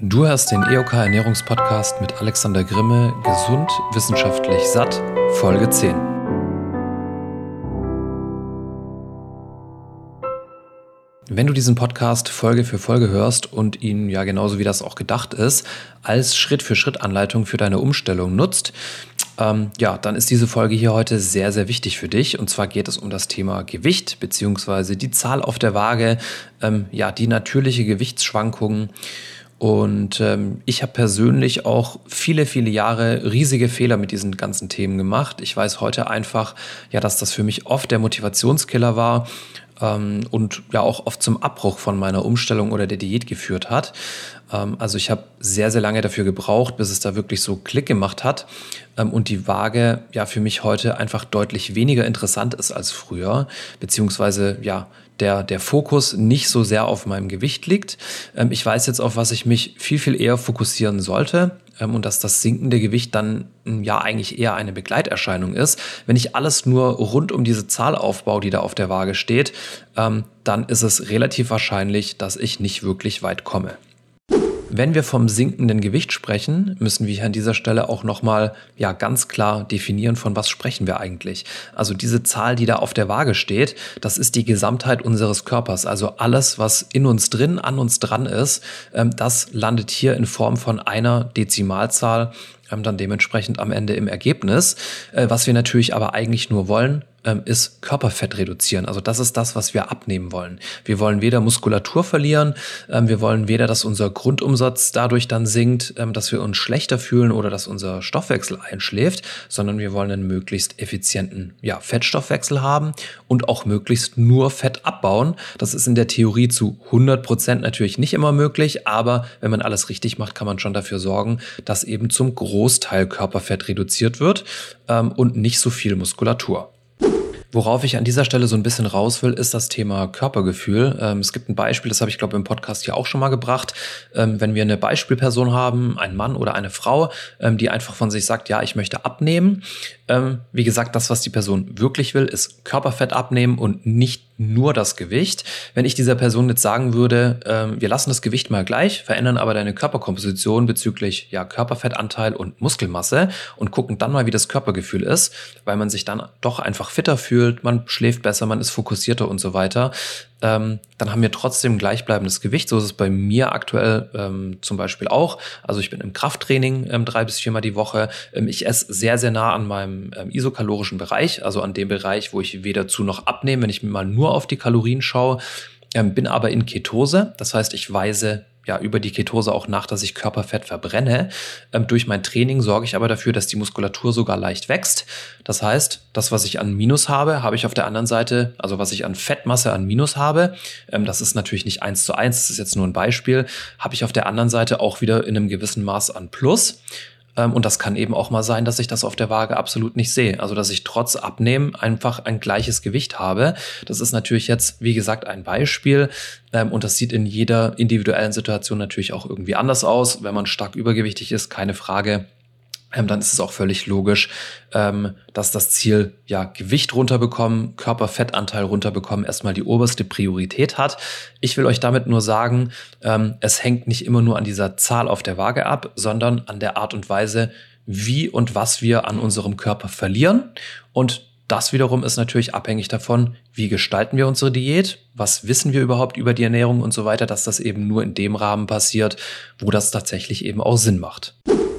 Du hörst den EOK Ernährungspodcast mit Alexander Grimme, gesund, wissenschaftlich satt, Folge 10. Wenn du diesen Podcast Folge für Folge hörst und ihn ja genauso wie das auch gedacht ist, als Schritt-für-Schritt-Anleitung für deine Umstellung nutzt, ähm, ja, dann ist diese Folge hier heute sehr, sehr wichtig für dich. Und zwar geht es um das Thema Gewicht beziehungsweise die Zahl auf der Waage, ähm, ja, die natürliche Gewichtsschwankungen und ähm, ich habe persönlich auch viele, viele Jahre riesige Fehler mit diesen ganzen Themen gemacht. Ich weiß heute einfach, ja, dass das für mich oft der Motivationskiller war ähm, und ja auch oft zum Abbruch von meiner Umstellung oder der Diät geführt hat. Ähm, also ich habe sehr, sehr lange dafür gebraucht, bis es da wirklich so Klick gemacht hat ähm, und die Waage ja für mich heute einfach deutlich weniger interessant ist als früher, beziehungsweise ja der, der Fokus nicht so sehr auf meinem Gewicht liegt. Ähm, ich weiß jetzt, auf was ich mich viel, viel eher fokussieren sollte und dass das sinkende Gewicht dann hm, ja eigentlich eher eine Begleiterscheinung ist. Wenn ich alles nur rund um diese Zahl aufbaue, die da auf der Waage steht, ähm, dann ist es relativ wahrscheinlich, dass ich nicht wirklich weit komme. Wenn wir vom sinkenden Gewicht sprechen, müssen wir hier an dieser Stelle auch nochmal ja, ganz klar definieren, von was sprechen wir eigentlich. Also diese Zahl, die da auf der Waage steht, das ist die Gesamtheit unseres Körpers. Also alles, was in uns drin, an uns dran ist, ähm, das landet hier in Form von einer Dezimalzahl ähm, dann dementsprechend am Ende im Ergebnis. Äh, was wir natürlich aber eigentlich nur wollen, ähm, ist Körperfett reduzieren. Also das ist das, was wir abnehmen wollen. Wir wollen weder Muskulatur verlieren, ähm, wir wollen weder, dass unser Grundumsatz dadurch dann sinkt, ähm, dass wir uns schlechter fühlen oder dass unser Stoffwechsel einschläft, sondern wir wollen einen möglichst effizienten ja, Fettstoffwechsel haben und auch möglichst nur Fett abbauen. Das ist in der Theorie zu 100 Prozent natürlich nicht immer möglich, aber wenn man alles richtig macht, kann man schon dafür sorgen, dass eben zum Großteil Körperfett reduziert wird und nicht so viel Muskulatur. Worauf ich an dieser Stelle so ein bisschen raus will, ist das Thema Körpergefühl. Ähm, es gibt ein Beispiel, das habe ich glaube im Podcast hier auch schon mal gebracht. Ähm, wenn wir eine Beispielperson haben, ein Mann oder eine Frau, ähm, die einfach von sich sagt, ja, ich möchte abnehmen. Ähm, wie gesagt, das, was die Person wirklich will, ist Körperfett abnehmen und nicht nur das Gewicht. Wenn ich dieser Person jetzt sagen würde, ähm, wir lassen das Gewicht mal gleich, verändern aber deine Körperkomposition bezüglich ja, Körperfettanteil und Muskelmasse und gucken dann mal, wie das Körpergefühl ist, weil man sich dann doch einfach fitter fühlt, man schläft besser, man ist fokussierter und so weiter, ähm, dann haben wir trotzdem gleichbleibendes Gewicht. So ist es bei mir aktuell ähm, zum Beispiel auch. Also ich bin im Krafttraining ähm, drei bis viermal die Woche. Ähm, ich esse sehr, sehr nah an meinem ähm, isokalorischen Bereich, also an dem Bereich, wo ich weder zu noch abnehme, wenn ich mal nur auf die Kalorien schaue. Ähm, bin aber in Ketose, das heißt, ich weise ja über die Ketose auch nach, dass ich Körperfett verbrenne. Ähm, durch mein Training sorge ich aber dafür, dass die Muskulatur sogar leicht wächst. Das heißt, das, was ich an Minus habe, habe ich auf der anderen Seite, also was ich an Fettmasse an Minus habe, ähm, das ist natürlich nicht eins zu eins, das ist jetzt nur ein Beispiel, habe ich auf der anderen Seite auch wieder in einem gewissen Maß an Plus. Ähm, und das kann eben auch mal sein, dass ich das auf der Waage absolut nicht sehe. Also, dass ich trotz Abnehmen einfach ein gleiches Gewicht habe. Das ist natürlich jetzt, wie gesagt, ein Beispiel. Ähm, und das sieht in jeder individuellen Situation natürlich auch irgendwie anders aus. Wenn man stark übergewichtig ist, keine Frage ähm, dann ist es auch völlig logisch, ähm, dass das Ziel ja Gewicht runterbekommen, Körperfettanteil runterbekommen erstmal die oberste Priorität hat. Ich will euch damit nur sagen, ähm, es hängt nicht immer nur an dieser Zahl auf der Waage ab, sondern an der Art und Weise, wie und was wir an unserem Körper verlieren. Und das wiederum ist natürlich abhängig davon, wie gestalten wir unsere Diät, was wissen wir überhaupt über die Ernährung und so weiter, dass das eben nur in dem Rahmen passiert, wo das tatsächlich eben auch Sinn macht.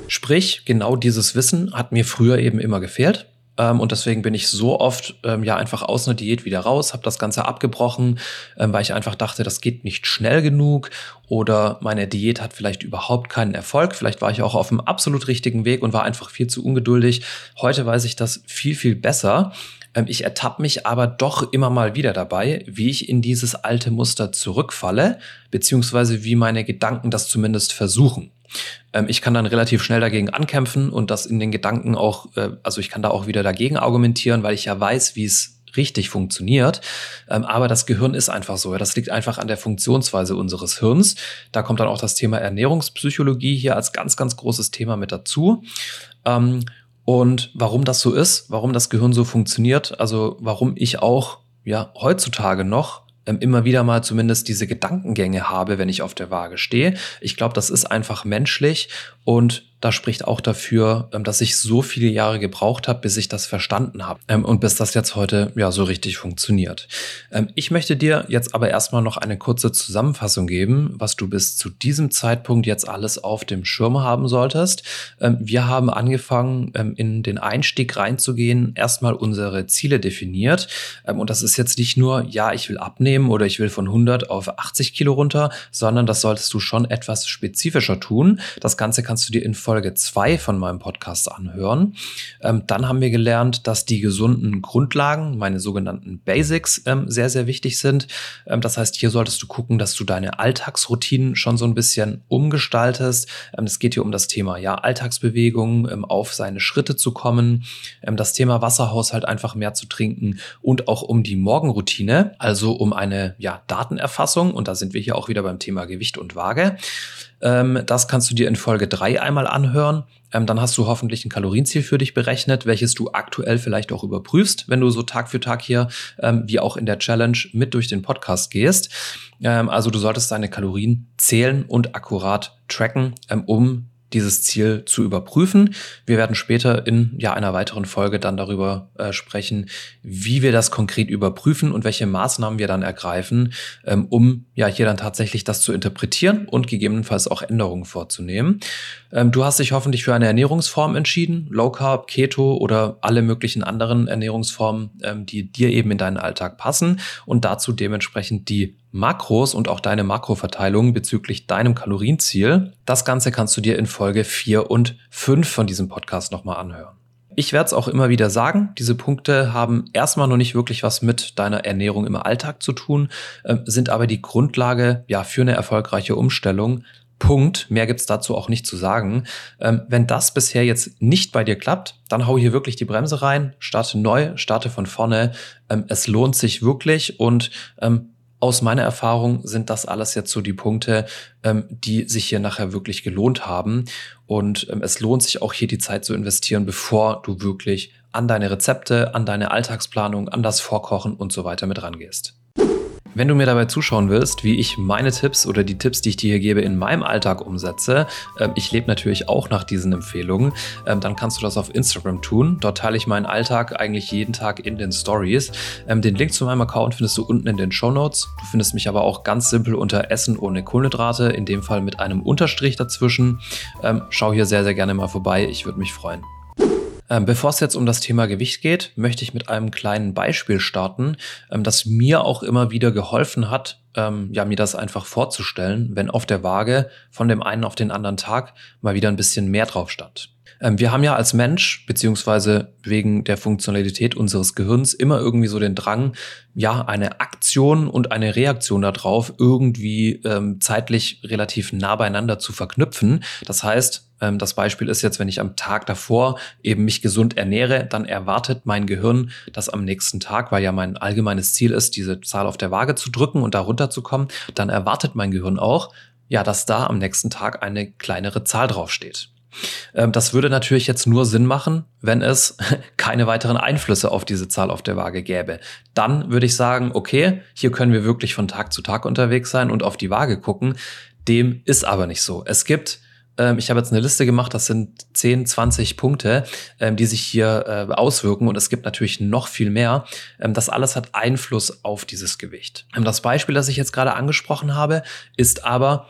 Sprich, genau dieses Wissen hat mir früher eben immer gefehlt. Ähm, und deswegen bin ich so oft ähm, ja einfach aus einer Diät wieder raus, habe das Ganze abgebrochen, ähm, weil ich einfach dachte, das geht nicht schnell genug oder meine Diät hat vielleicht überhaupt keinen Erfolg. Vielleicht war ich auch auf dem absolut richtigen Weg und war einfach viel zu ungeduldig. Heute weiß ich das viel, viel besser. Ähm, ich ertappe mich aber doch immer mal wieder dabei, wie ich in dieses alte Muster zurückfalle, beziehungsweise wie meine Gedanken das zumindest versuchen. Ähm, ich kann dann relativ schnell dagegen ankämpfen und das in den Gedanken auch, äh, also ich kann da auch wieder dagegen argumentieren, weil ich ja weiß, wie es richtig funktioniert. Ähm, aber das Gehirn ist einfach so. Das liegt einfach an der Funktionsweise unseres Hirns. Da kommt dann auch das Thema Ernährungspsychologie hier als ganz, ganz großes Thema mit dazu. Ähm, und warum das so ist, warum das Gehirn so funktioniert, also warum ich auch ja heutzutage noch immer wieder mal zumindest diese Gedankengänge habe, wenn ich auf der Waage stehe. Ich glaube, das ist einfach menschlich und da spricht auch dafür, ähm, dass ich so viele Jahre gebraucht habe, bis ich das verstanden habe ähm, und bis das jetzt heute ja so richtig funktioniert. Ähm, ich möchte dir jetzt aber erstmal noch eine kurze Zusammenfassung geben, was du bis zu diesem Zeitpunkt jetzt alles auf dem Schirm haben solltest. Wir haben angefangen, in den Einstieg reinzugehen, erstmal unsere Ziele definiert und das ist jetzt nicht nur, ja, ich will abnehmen oder ich will von 100 auf 80 Kilo runter, sondern das solltest du schon etwas spezifischer tun. Das Ganze kannst du dir in Folge 2 von meinem Podcast anhören. Ähm, dann haben wir gelernt, dass die gesunden Grundlagen, meine sogenannten Basics, ähm, sehr, sehr wichtig sind. Ähm, das heißt, hier solltest du gucken, dass du deine Alltagsroutinen schon so ein bisschen umgestaltest. Ähm, es geht hier um das Thema ja, Alltagsbewegung, ähm, auf seine Schritte zu kommen, ähm, das Thema Wasserhaushalt einfach mehr zu trinken und auch um die Morgenroutine, also um eine ja, Datenerfassung. Und da sind wir hier auch wieder beim Thema Gewicht und Waage. Ähm, das kannst du dir in Folge 3 einmal anhören. Ähm, dann hast du hoffentlich ein Kalorienziel für dich berechnet, welches du aktuell vielleicht auch überprüfst, wenn du so Tag für Tag hier, ähm, wie auch in der Challenge, mit durch den Podcast gehst. Also du solltest deine Kalorien zählen und akkurat tracken, um dieses Ziel zu überprüfen. Wir werden später in ja, einer weiteren Folge dann darüber äh, sprechen, wie wir das konkret überprüfen und welche Maßnahmen wir dann ergreifen, ähm, um ja hier dann tatsächlich das zu interpretieren und gegebenenfalls auch Änderungen vorzunehmen. Ähm, du hast dich hoffentlich für eine Ernährungsform entschieden, Low Carb, Keto oder alle möglichen anderen Ernährungsformen, ähm, die dir eben in deinen Alltag passen und dazu dementsprechend die Makros und auch deine Makroverteilung bezüglich deinem Kalorienziel. Das Ganze kannst du dir in Folge 4 und 5 von diesem Podcast nochmal anhören. Ich werde es auch immer wieder sagen, diese Punkte haben erstmal noch nicht wirklich was mit deiner Ernährung im Alltag zu tun, äh, sind aber die Grundlage ja für eine erfolgreiche Umstellung. Punkt. Mehr gibt's dazu auch nicht zu sagen. Ähm, wenn das bisher jetzt nicht bei dir klappt, dann hau hier wirklich die Bremse rein, starte neu, starte von vorne. Ähm, es lohnt sich wirklich und ähm, aus meiner Erfahrung sind das alles jetzt so die Punkte, ähm, die sich hier nachher wirklich gelohnt haben. Und ähm, es lohnt sich auch hier die Zeit zu investieren, bevor du wirklich an deine Rezepte, an deine Alltagsplanung, an das Vorkochen und so weiter mit rangehst. Wenn du mir dabei zuschauen willst, wie ich meine Tipps oder die Tipps, die ich dir hier gebe, in meinem Alltag umsetze, äh, ich lebe natürlich auch nach diesen Empfehlungen, äh, dann kannst du das auf Instagram tun. Dort teile ich meinen Alltag eigentlich jeden Tag in den Stories. Ähm, den Link zu meinem Account findest du unten in den Show Notes. Du findest mich aber auch ganz simpel unter Essen ohne Kohlenhydrate, in dem Fall mit einem Unterstrich dazwischen. Ähm, schau hier sehr, sehr gerne mal vorbei. Ich würde mich freuen. Ähm, bevor es jetzt um das Thema Gewicht geht, möchte ich mit einem kleinen Beispiel starten, ähm, das mir auch immer wieder geholfen hat, ähm, ja, mir das einfach vorzustellen, wenn auf der Waage von dem einen auf den anderen Tag mal wieder ein bisschen mehr drauf stand. Wir haben ja als Mensch, beziehungsweise wegen der Funktionalität unseres Gehirns, immer irgendwie so den Drang, ja, eine Aktion und eine Reaktion darauf irgendwie ähm, zeitlich relativ nah beieinander zu verknüpfen. Das heißt, ähm, das Beispiel ist jetzt, wenn ich am Tag davor eben mich gesund ernähre, dann erwartet mein Gehirn, dass am nächsten Tag, weil ja mein allgemeines Ziel ist, diese Zahl auf der Waage zu drücken und da runterzukommen, dann erwartet mein Gehirn auch, ja, dass da am nächsten Tag eine kleinere Zahl draufsteht. Ähm, das würde natürlich jetzt nur Sinn machen, wenn es keine weiteren Einflüsse auf diese Zahl auf der Waage gäbe. Dann würde ich sagen, okay, hier können wir wirklich von Tag zu Tag unterwegs sein und auf die Waage gucken. Dem ist aber nicht so. Es gibt ich habe jetzt eine Liste gemacht, das sind 10, 20 Punkte, ähm, die sich hier äh, auswirken und es gibt natürlich noch viel mehr. das alles hat Einfluss auf dieses Gewicht. das Beispiel, das ich jetzt gerade angesprochen habe, ist aber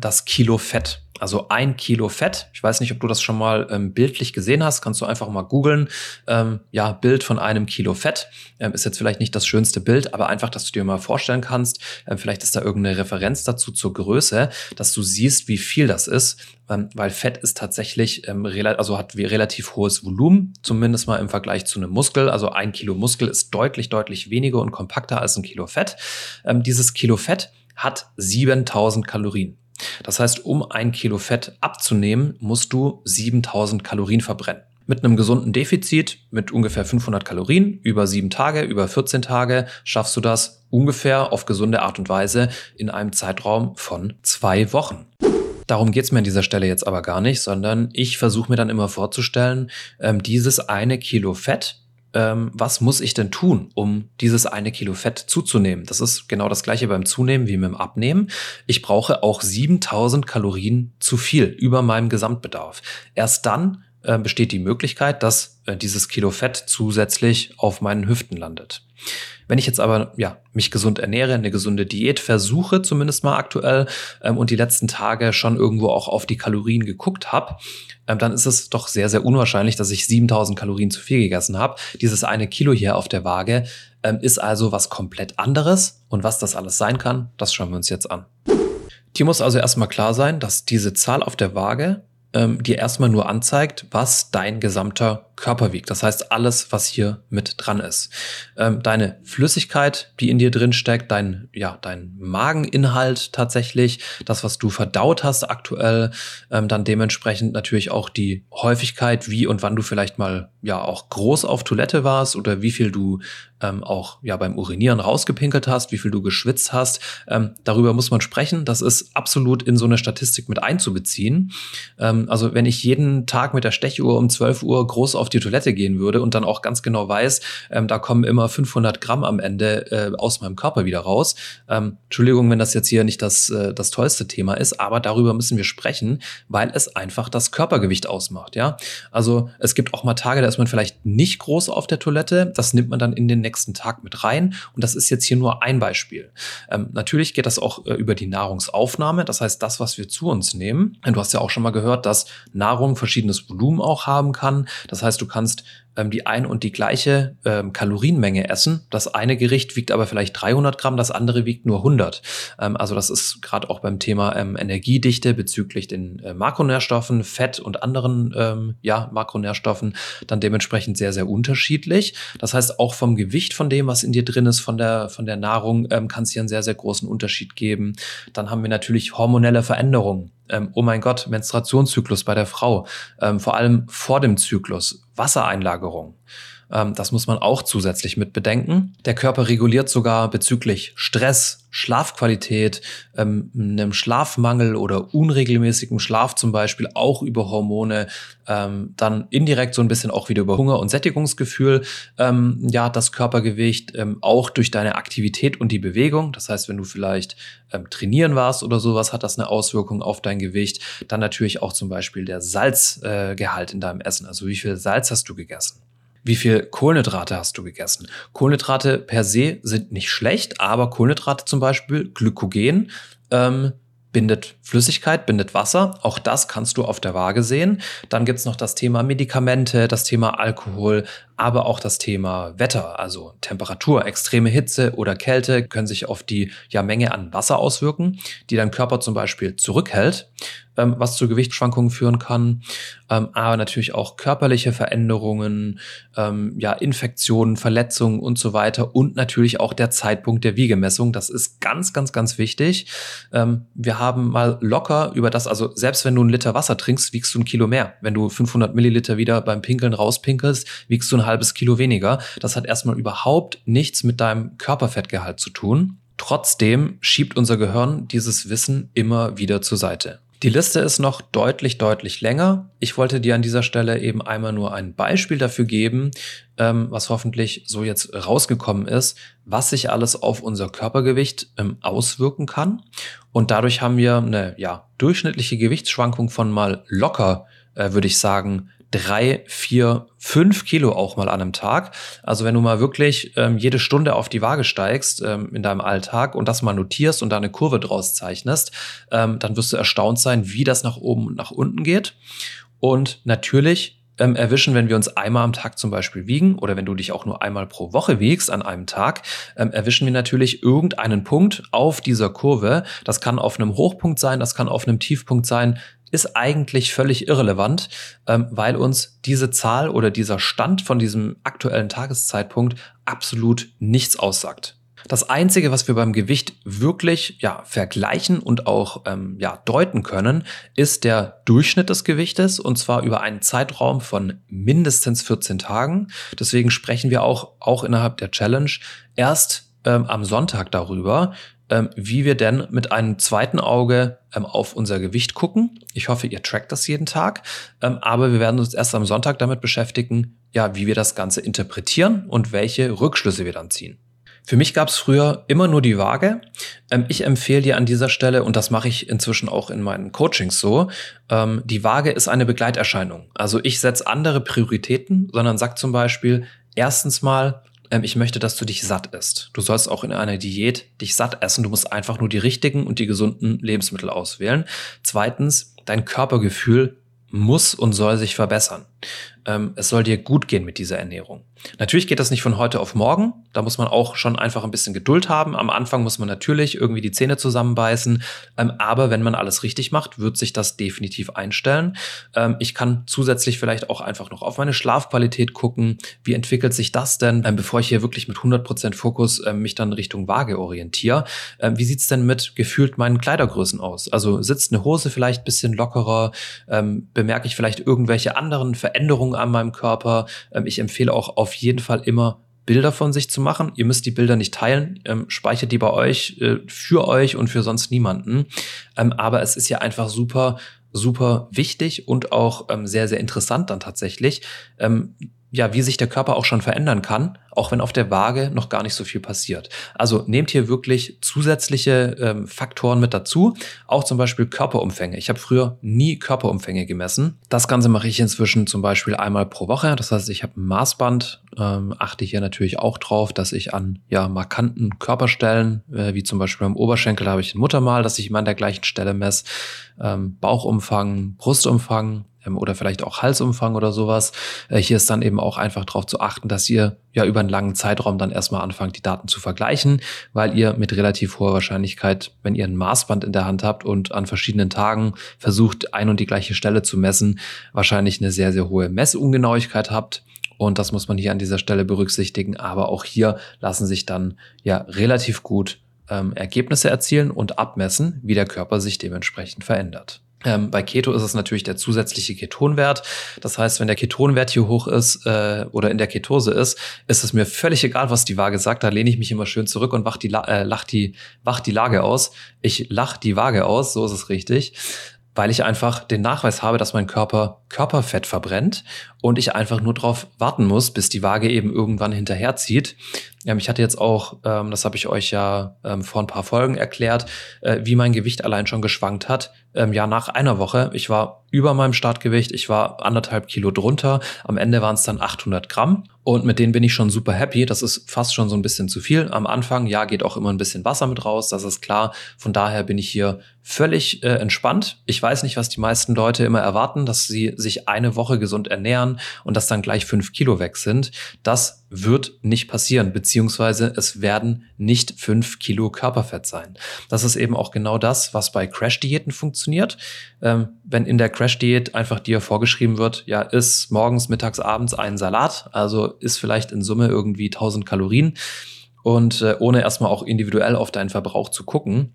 das Kilo Fett. Also ein Kilo Fett. Ich weiß nicht, ob du das schon mal ähm, bildlich gesehen hast. Kannst du einfach mal googeln. Ähm, ja, Bild von einem Kilo Fett. Ähm, ist jetzt vielleicht nicht das schönste Bild, aber einfach, dass du dir mal vorstellen kannst. Ähm, vielleicht ist da irgendeine Referenz dazu zur Größe, dass du siehst, wie viel das ist. Ähm, weil Fett ist tatsächlich, ähm, also hat wie relativ hohes Volumen, zumindest mal im Vergleich zu einem Muskel. Also ein Kilo Muskel ist deutlich, deutlich weniger und kompakter als ein Kilo Fett. dieses Kilo Fett hat 7000 Kalorien. Das heißt, um ein Kilo Fett abzunehmen, musst du 7000 Kalorien verbrennen. Mit einem gesunden Defizit, mit ungefähr 500 Kalorien, über sieben Tage, über 14 Tage, schaffst du das ungefähr auf gesunde Art und Weise in einem Zeitraum von zwei Wochen. Darum geht's mir an dieser Stelle jetzt aber gar nicht, sondern ich versuche mir dann immer vorzustellen, ähm, dieses eine Kilo Fett ähm, was muss ich denn tun, um dieses eine Kilo Fett zuzunehmen? Das ist genau das gleiche beim Zunehmen wie dem Abnehmen. Ich brauche auch 7000 Kalorien zu viel über meinem Gesamtbedarf. Erst dann äh, besteht die Möglichkeit, dass äh, dieses Kilo Fett zusätzlich auf meinen Hüften landet. Wenn ich jetzt aber ja mich gesund ernähre, eine gesunde Diät versuche, zumindest mal aktuell, ähm, und die letzten Tage schon irgendwo auch auf die Kalorien geguckt habe, ähm, dann ist es doch sehr, sehr unwahrscheinlich, dass ich 7000 Kalorien zu viel gegessen habe. Dieses eine Kilo hier auf der Waage ähm, ist also was komplett anderes. Und was das alles sein kann, das schauen wir uns jetzt an. Dir muss also erstmal klar sein, dass diese Zahl auf der Waage ähm, dir erstmal nur anzeigt, was dein gesamter Körper wiegt. Das heißt, alles, was hier mit dran ist. Ähm, deine Flüssigkeit, die in dir drin steckt, dein, ja, dein Mageninhalt tatsächlich, das, was du verdaut hast aktuell, ähm, dann dementsprechend natürlich auch die Häufigkeit, wie und wann du vielleicht mal ja auch groß auf Toilette warst oder wie viel du ähm, auch ja beim Urinieren rausgepinkelt hast, wie viel du geschwitzt hast. Ähm, darüber muss man sprechen. Das ist absolut in so eine Statistik mit einzubeziehen. Ähm, also wenn ich jeden Tag mit der Stechuhr um 12 Uhr groß auf die Toilette gehen würde und dann auch ganz genau weiß, ähm, da kommen immer 500 Gramm am Ende äh, aus meinem Körper wieder raus. Ähm, Entschuldigung, wenn das jetzt hier nicht das, äh, das tollste Thema ist, aber darüber müssen wir sprechen, weil es einfach das Körpergewicht ausmacht. Ja, also es gibt auch mal Tage, da ist man vielleicht nicht groß auf der Toilette. Das nimmt man dann in den nächsten Tag mit rein und das ist jetzt hier nur ein Beispiel. Ähm, natürlich geht das auch äh, über die Nahrungsaufnahme, das heißt das, was wir zu uns nehmen. Du hast ja auch schon mal gehört, dass Nahrung verschiedenes Volumen auch haben kann. Das heißt, du kannst ähm, die ein und die gleiche ähm, Kalorienmenge essen. Das eine Gericht wiegt aber vielleicht 300 Gramm, das andere wiegt nur 100. Ähm, also das ist gerade auch beim Thema ähm, Energiedichte bezüglich den äh, Makronährstoffen, Fett und anderen ähm, ja, Makronährstoffen dann dementsprechend sehr, sehr unterschiedlich. Das heißt, auch vom Gewicht von dem, was in dir drin ist, von der, von der Nahrung, ähm, kann es hier einen sehr, sehr großen Unterschied geben. Dann haben wir natürlich hormonelle Veränderungen ähm, oh mein Gott, Menstruationszyklus bei der Frau, ähm, vor allem vor dem Zyklus, Wassereinlagerung. Ähm, das muss man auch zusätzlich mit bedenken. Der Körper reguliert sogar bezüglich Stress, Schlafqualität, ähm, einem Schlafmangel oder unregelmäßigem Schlaf zum Beispiel auch über Hormone, ähm, dann indirekt so ein bisschen auch wieder über Hunger und Sättigungsgefühl, ja, das Körpergewicht auch durch deine Aktivität und die Bewegung. Das heißt, wenn du vielleicht trainieren warst oder sowas, hat das eine Auswirkung auf dein Gewicht. Dann natürlich auch zum Beispiel der Salzgehalt äh, in deinem Essen. Also wie viel Salz hast du gegessen? Wie viel Kohlenhydrate hast du gegessen? Kohlenhydrate per se sind nicht schlecht, aber Kohlenhydrate zum Beispiel, Glykogen, ähm, bindet Flüssigkeit, bindet Wasser. Auch das kannst du auf der Waage sehen. Dann gibt's noch das Thema Medikamente, das Thema Alkohol, aber auch das Thema Wetter, also Temperatur, extreme Hitze oder Kälte können sich auf die ja, Menge an Wasser auswirken, die dein Körper zum Beispiel zurückhält, ähm, was zu Gewichtsschwankungen führen kann, ähm, aber natürlich auch körperliche Veränderungen, ähm, ja, Infektionen, Verletzungen und so weiter und natürlich auch der Zeitpunkt der Wiegemessung. Das ist ganz, ganz, ganz wichtig. Ähm, wir haben mal locker über das, also selbst wenn du einen Liter Wasser trinkst, wiegst du ein Kilo mehr. Wenn du 500 Milliliter wieder beim Pinkeln rauspinkelst, wiegst du ein halbes Kilo weniger. Das hat erstmal überhaupt nichts mit deinem Körperfettgehalt zu tun. Trotzdem schiebt unser Gehirn dieses Wissen immer wieder zur Seite. Die Liste ist noch deutlich, deutlich länger. Ich wollte dir an dieser Stelle eben einmal nur ein Beispiel dafür geben, ähm, was hoffentlich so jetzt rausgekommen ist, was sich alles auf unser Körpergewicht ähm, auswirken kann. Und dadurch haben wir eine ja, durchschnittliche Gewichtsschwankung von mal locker, äh, würde ich sagen, drei, vier, fünf Kilo auch mal an einem Tag. Also wenn du mal wirklich ähm, jede Stunde auf die Waage steigst ähm, in deinem Alltag und das mal notierst und da eine Kurve draus zeichnest, ähm, dann wirst du erstaunt sein, wie das nach oben und nach unten geht. Und natürlich ähm, erwischen, wenn wir uns einmal am Tag zum Beispiel wiegen oder wenn du dich auch nur einmal pro Woche wiegst an einem Tag, ähm, erwischen wir natürlich irgendeinen Punkt auf dieser Kurve. Das kann auf einem Hochpunkt sein, das kann auf einem Tiefpunkt sein ist eigentlich völlig irrelevant, ähm, weil uns diese Zahl oder dieser Stand von diesem aktuellen Tageszeitpunkt absolut nichts aussagt. Das Einzige, was wir beim Gewicht wirklich ja, vergleichen und auch ähm, ja, deuten können, ist der Durchschnitt des Gewichtes und zwar über einen Zeitraum von mindestens 14 Tagen. Deswegen sprechen wir auch, auch innerhalb der Challenge erst ähm, am Sonntag darüber, wie wir denn mit einem zweiten Auge ähm, auf unser Gewicht gucken. Ich hoffe, ihr trackt das jeden Tag. Ähm, aber wir werden uns erst am Sonntag damit beschäftigen, ja, wie wir das Ganze interpretieren und welche Rückschlüsse wir dann ziehen. Für mich gab es früher immer nur die Waage. Ähm, ich empfehle dir an dieser Stelle, und das mache ich inzwischen auch in meinen Coachings so, ähm, die Waage ist eine Begleiterscheinung. Also ich setze andere Prioritäten, sondern sag zum Beispiel, erstens mal, ähm, ich möchte, dass du dich satt isst. Du sollst auch in einer Diät dich satt essen. Du musst einfach nur die richtigen und die gesunden Lebensmittel auswählen. Zweitens, dein Körpergefühl muss und soll sich verbessern. Ähm, es soll dir gut gehen mit dieser Ernährung. Natürlich geht das nicht von heute auf morgen. Da muss man auch schon einfach ein bisschen Geduld haben. Am Anfang muss man natürlich irgendwie die Zähne zusammenbeißen. Ähm, aber wenn man alles richtig macht, wird sich das definitiv einstellen. Ähm, ich kann zusätzlich vielleicht auch einfach noch auf meine Schlafqualität gucken. Wie entwickelt sich das denn, ähm, bevor ich hier wirklich mit 100% Fokus ähm, mich dann Richtung Waage orientiere? Ähm, wie sieht's denn mit gefühlt meinen Kleidergrößen aus? Also sitzt eine Hose vielleicht bisschen lockerer? bemerke ich vielleicht irgendwelche anderen Veränderungen an meinem Körper? ich empfehle auch auf jeden Fall immer Bilder von sich zu machen. Ihr müsst die Bilder nicht teilen, ähm, speichert die bei euch, äh, für euch und für sonst niemanden. Ähm, aber es ist ja einfach super, super wichtig und auch ähm, sehr, sehr interessant dann tatsächlich, ähm, ja, wie sich der Körper auch schon verändern kann, auch wenn auf der Waage noch gar nicht so viel passiert. Also nehmt hier wirklich zusätzliche ähm, Faktoren mit dazu, auch zum Beispiel Körperumfänge. Ich habe früher nie Körperumfänge gemessen. Das Ganze mache ich inzwischen zum Beispiel einmal pro Woche. Das heißt, ich habe ein Maßband, ähm, achte hier natürlich auch drauf, dass ich an ja markanten Körperstellen, äh, wie zum Beispiel beim Oberschenkel, habe ich ein Muttermal, dass ich immer an der gleichen Stelle messe, ähm, Bauchumfang, Brustumfang, ähm, oder vielleicht auch Halsumfang oder sowas. Äh, hier ist dann eben auch einfach darauf zu achten, dass ihr ja über einen langen Zeitraum dann erstmal anfangt, die Daten zu vergleichen, weil ihr mit relativ hoher Wahrscheinlichkeit, wenn ihr ein Maßband in der Hand habt und an verschiedenen Tagen versucht, ein und die gleiche Stelle zu messen, wahrscheinlich eine sehr, sehr hohe Messungenauigkeit habt. Und das muss man hier an dieser Stelle berücksichtigen. Aber auch hier lassen sich dann ja relativ gut ähm, Ergebnisse erzielen und abmessen, wie der Körper sich dementsprechend verändert. Ähm, bei Keto ist es natürlich der zusätzliche Ketonwert. Das heißt, wenn der Ketonwert hier hoch ist äh, oder in der Ketose ist, ist es mir völlig egal, was die Waage sagt. Da lehne ich mich immer schön zurück und wach die, äh, lach die, wach die Lage aus. Ich lach die Waage aus, so ist es richtig weil ich einfach den Nachweis habe, dass mein Körper Körperfett verbrennt und ich einfach nur darauf warten muss, bis die Waage eben irgendwann hinterherzieht. Ähm, ich hatte jetzt auch, ähm, das habe ich euch ja ähm, vor ein paar Folgen erklärt, äh, wie mein Gewicht allein schon geschwankt hat. Ähm, ja, nach einer Woche. Ich war über meinem Startgewicht, ich war anderthalb Kilo drunter. Am Ende waren es dann 800 Gramm und mit denen bin ich schon super happy. Das ist fast schon so ein bisschen zu viel. Am Anfang, ja, geht auch immer ein bisschen Wasser mit raus, das ist klar. Von daher bin ich hier völlig äh, entspannt. Ich weiß nicht, was die meisten Leute immer erwarten, dass sie sich eine Woche gesund ernähren und dass dann gleich fünf Kilo weg sind. Das wird nicht passieren, beziehungsweise es werden nicht fünf Kilo Körperfett sein. Das ist eben auch genau das, was bei Crash-Diäten funktioniert. Ähm, wenn in der Crash-Diät einfach dir vorgeschrieben wird, ja, isst morgens, mittags, abends einen Salat, also ist vielleicht in Summe irgendwie 1000 Kalorien und äh, ohne erstmal auch individuell auf deinen Verbrauch zu gucken,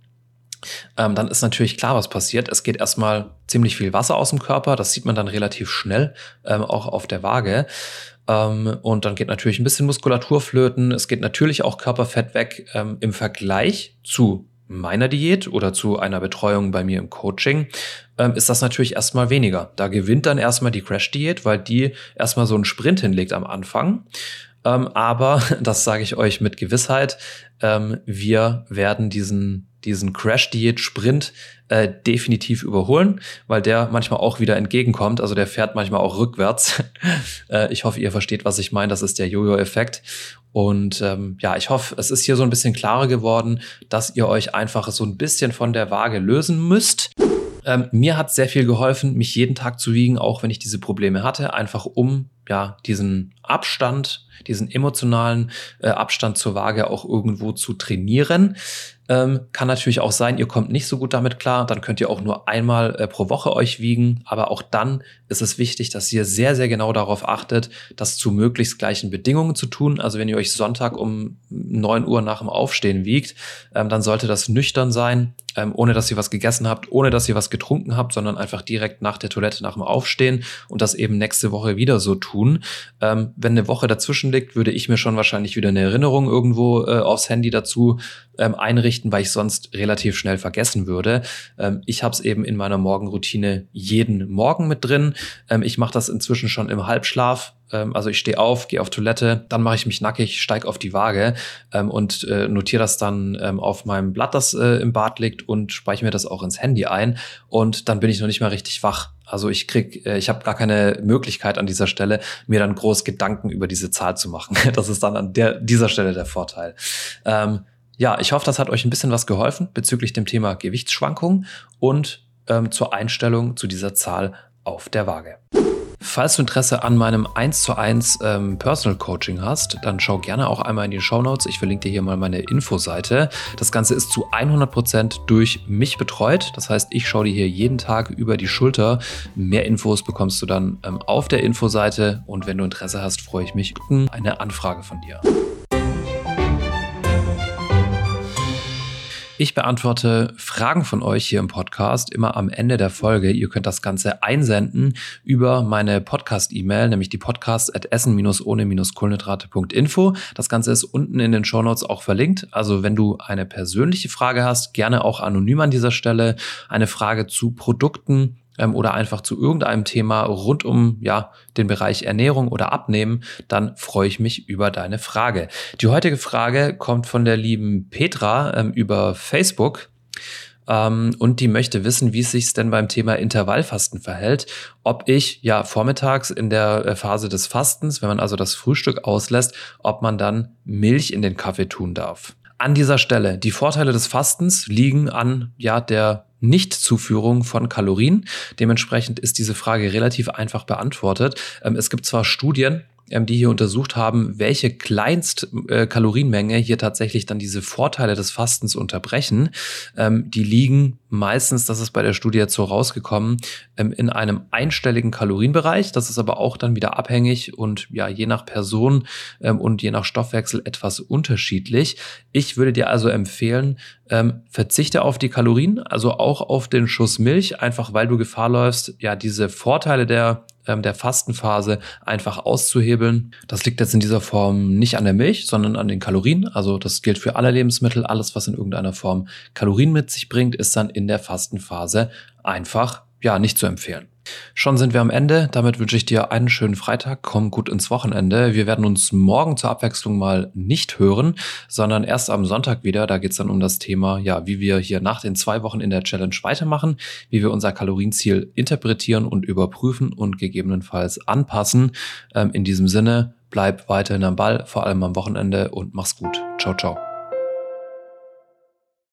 ähm, dann ist natürlich klar, was passiert. Es geht erstmal ziemlich viel Wasser aus dem Körper. Das sieht man dann relativ schnell, ähm, auch auf der Waage. Ähm, und dann geht natürlich ein bisschen Muskulatur flöten. Es geht natürlich auch Körperfett weg ähm, im Vergleich zu meiner Diät oder zu einer Betreuung bei mir im Coaching, ähm, ist das natürlich erstmal weniger. Da gewinnt dann erstmal die Crash-Diät, weil die erstmal so einen Sprint hinlegt am Anfang. Ähm, aber, das sage ich euch mit Gewissheit, ähm, wir werden diesen diesen Crash-Diät-Sprint äh, definitiv überholen, weil der manchmal auch wieder entgegenkommt. Also der fährt manchmal auch rückwärts. äh, ich hoffe, ihr versteht, was ich meine. Das ist der Jojo-Effekt. Und ähm, ja, ich hoffe, es ist hier so ein bisschen klarer geworden, dass ihr euch einfach so ein bisschen von der Waage lösen müsst. Ähm, mir hat sehr viel geholfen, mich jeden Tag zu wiegen, auch wenn ich diese Probleme hatte, einfach um ja diesen Abstand, diesen emotionalen äh, Abstand zur Waage auch irgendwo zu trainieren. Ähm, kann natürlich auch sein, ihr kommt nicht so gut damit klar, dann könnt ihr auch nur einmal äh, pro Woche euch wiegen, aber auch dann ist es wichtig, dass ihr sehr, sehr genau darauf achtet, das zu möglichst gleichen Bedingungen zu tun. Also wenn ihr euch Sonntag um neun Uhr nach dem Aufstehen wiegt, ähm, dann sollte das nüchtern sein, ähm, ohne dass ihr was gegessen habt, ohne dass ihr was getrunken habt, sondern einfach direkt nach der Toilette nach dem Aufstehen und das eben nächste Woche wieder so tun. Ähm, wenn eine Woche dazwischen liegt, würde ich mir schon wahrscheinlich wieder eine Erinnerung irgendwo äh, aufs Handy dazu ähm, einrichten, weil ich sonst relativ schnell vergessen würde. Ähm, ich habe es eben in meiner Morgenroutine jeden Morgen mit drin. Ähm, ich mache das inzwischen schon im Halbschlaf also ich stehe auf, gehe auf Toilette, dann mache ich mich nackig, steige auf die Waage ähm, und äh, notiere das dann ähm, auf meinem Blatt, das äh, im Bad liegt und speichere mir das auch ins Handy ein und dann bin ich noch nicht mal richtig wach. Also ich krieg, äh, ich habe gar keine Möglichkeit an dieser Stelle, mir dann groß Gedanken über diese Zahl zu machen. Das ist dann an der, dieser Stelle der Vorteil. Ähm, ja, ich hoffe, das hat euch ein bisschen was geholfen bezüglich dem Thema Gewichtsschwankungen und ähm, zur Einstellung zu dieser Zahl auf der Waage. Falls du Interesse an meinem 1 zu 1 ähm, Personal Coaching hast, dann schau gerne auch einmal in die Show Notes. Ich verlinke dir hier mal meine Infoseite. Das Ganze ist zu 100 Prozent durch mich betreut. Das heißt, ich schaue dir hier jeden Tag über die Schulter. Mehr Infos bekommst du dann ähm, auf der Infoseite. Und wenn du Interesse hast, freue ich mich eine Anfrage von dir. Ich beantworte Fragen von euch hier im Podcast immer am Ende der Folge. Ihr könnt das Ganze einsenden über meine Podcast-E-Mail, nämlich die podcast at essen-ohne-kohlenhydrate.info. Das Ganze ist unten in den Shownotes auch verlinkt. Also wenn du eine persönliche Frage hast, gerne auch anonym an dieser Stelle. Eine Frage zu Produkten, ähm, oder einfach zu irgendeinem Thema rund um ja, den Bereich Ernährung oder Abnehmen, dann freue ich mich über deine Frage. Die heutige Frage kommt von der lieben Petra ähm, über Facebook. Ähm, und die möchte wissen, wie es sich denn beim Thema Intervallfasten verhält. Ob ich ja vormittags in der äh, Phase des Fastens, wenn man also das Frühstück auslässt, ob man dann Milch in den Kaffee tun darf. An dieser Stelle, die Vorteile des Fastens liegen an ja der Nichtzuführung von Kalorien. Dementsprechend ist diese Frage relativ einfach beantwortet. Ähm, es gibt zwar Studien, die hier untersucht haben, welche Kleinstkalorienmenge äh, hier tatsächlich dann diese Vorteile des Fastens unterbrechen. Ähm, die liegen meistens, das ist bei der Studie jetzt so rausgekommen, ähm, in einem einstelligen Kalorienbereich. Das ist aber auch dann wieder abhängig und ja, je nach Person ähm, und je nach Stoffwechsel etwas unterschiedlich. Ich würde dir also empfehlen, ähm, verzichte auf die Kalorien, also auch auf den Schuss Milch, einfach weil du Gefahr läufst, ja, diese Vorteile der ähm, der Fastenphase einfach auszuhebeln. Das liegt jetzt in dieser Form nicht an der Milch, sondern an den Kalorien. Also das gilt für alle Lebensmittel. Alles, was in irgendeiner Form Kalorien mit sich bringt, ist dann in der Fastenphase einfach ja nicht zu empfehlen. Schon sind wir am Ende. Damit wünsche ich dir einen schönen Freitag. Komm gut ins Wochenende. Wir werden uns morgen zur Abwechslung mal nicht hören, sondern erst am Sonntag wieder. Da geht es dann um das Thema, ja, wie wir hier nach den zwei Wochen in der Challenge weitermachen, wie wir unser Kalorienziel interpretieren und überprüfen und gegebenenfalls anpassen. Ähm, in diesem Sinne, bleib weiterhin am Ball, vor allem am Wochenende und mach's gut. Ciao, ciao.